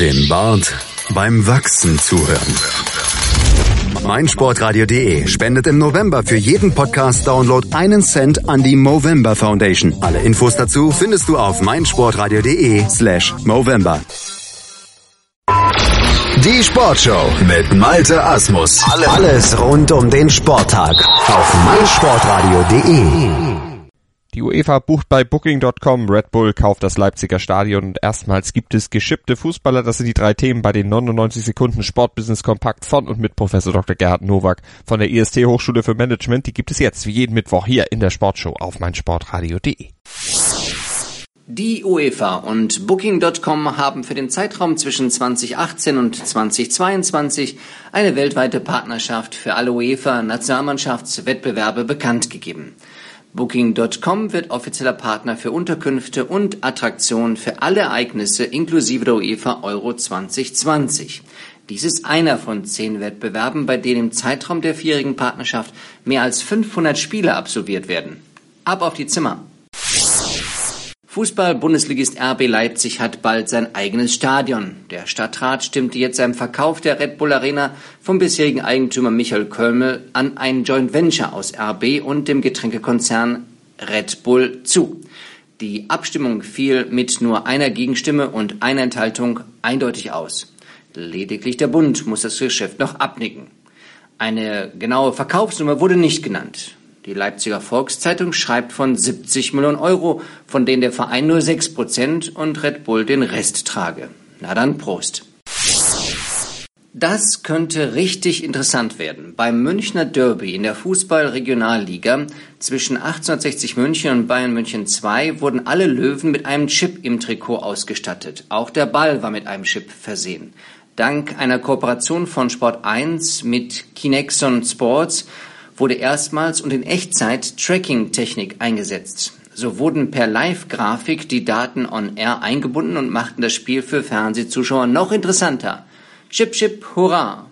dem Bart beim Wachsen zuhören. meinsportradio.de spendet im November für jeden Podcast-Download einen Cent an die Movember Foundation. Alle Infos dazu findest du auf meinsportradio.de slash Movember. Die Sportshow mit Malte Asmus. Alles rund um den Sporttag auf meinsportradio.de. Die UEFA bucht bei Booking.com, Red Bull kauft das Leipziger Stadion und erstmals gibt es geschippte Fußballer. Das sind die drei Themen bei den 99 Sekunden Sportbusiness Kompakt von und mit Professor Dr. Gerhard Nowak von der IST Hochschule für Management. Die gibt es jetzt wie jeden Mittwoch hier in der Sportshow auf meinsportradio.de. Die UEFA und Booking.com haben für den Zeitraum zwischen 2018 und 2022 eine weltweite Partnerschaft für alle UEFA-Nationalmannschaftswettbewerbe bekannt gegeben. Booking.com wird offizieller Partner für Unterkünfte und Attraktionen für alle Ereignisse inklusive der UEFA Euro 2020. Dies ist einer von zehn Wettbewerben, bei denen im Zeitraum der vierjährigen Partnerschaft mehr als 500 Spiele absolviert werden. Ab auf die Zimmer! Fußball-Bundesligist RB Leipzig hat bald sein eigenes Stadion. Der Stadtrat stimmte jetzt seinem Verkauf der Red Bull Arena vom bisherigen Eigentümer Michael Kölmel an ein Joint Venture aus RB und dem Getränkekonzern Red Bull zu. Die Abstimmung fiel mit nur einer Gegenstimme und einer Enthaltung eindeutig aus. Lediglich der Bund muss das Geschäft noch abnicken. Eine genaue Verkaufsnummer wurde nicht genannt. Die Leipziger Volkszeitung schreibt von 70 Millionen Euro, von denen der Verein nur 6 Prozent und Red Bull den Rest trage. Na dann Prost. Das könnte richtig interessant werden. Beim Münchner Derby in der Fußball-Regionalliga zwischen 1860 München und Bayern München 2 wurden alle Löwen mit einem Chip im Trikot ausgestattet. Auch der Ball war mit einem Chip versehen. Dank einer Kooperation von Sport 1 mit Kinexon Sports wurde erstmals und in Echtzeit Tracking-Technik eingesetzt. So wurden per Live-Grafik die Daten on Air eingebunden und machten das Spiel für Fernsehzuschauer noch interessanter. Chip, chip, hurra!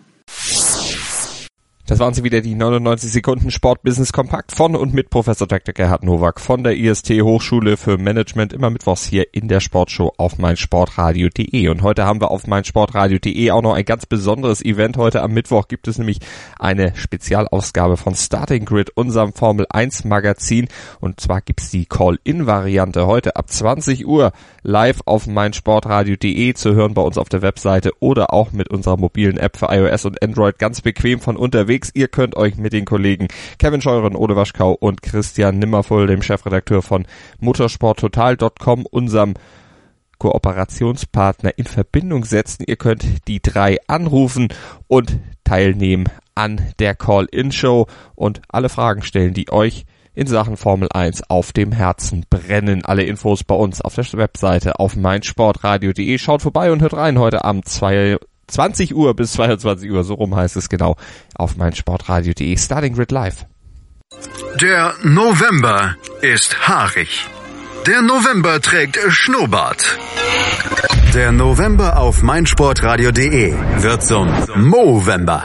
Das waren sie wieder, die 99 Sekunden Sportbusiness Kompakt von und mit Professor Dr. Gerhard Nowak von der IST Hochschule für Management immer mittwochs hier in der Sportshow auf meinsportradio.de. Und heute haben wir auf meinsportradio.de auch noch ein ganz besonderes Event. Heute am Mittwoch gibt es nämlich eine Spezialausgabe von Starting Grid, unserem Formel 1 Magazin. Und zwar gibt's die Call-In-Variante heute ab 20 Uhr live auf meinsportradio.de zu hören bei uns auf der Webseite oder auch mit unserer mobilen App für iOS und Android ganz bequem von unterwegs unterwegs. Ihr könnt euch mit den Kollegen Kevin Scheuren, Ole Waschkau und Christian Nimmervoll, dem Chefredakteur von motorsporttotal.com, unserem Kooperationspartner in Verbindung setzen. Ihr könnt die drei anrufen und teilnehmen an der Call-In-Show und alle Fragen stellen, die euch in Sachen Formel 1 auf dem Herzen brennen. Alle Infos bei uns auf der Webseite auf meinsportradio.de. Schaut vorbei und hört rein heute Abend 2 20 Uhr bis 22 Uhr, so rum heißt es genau, auf meinsportradio.de. Starting Grid Live. Der November ist haarig. Der November trägt Schnurrbart. Der November auf meinsportradio.de wird zum Movember.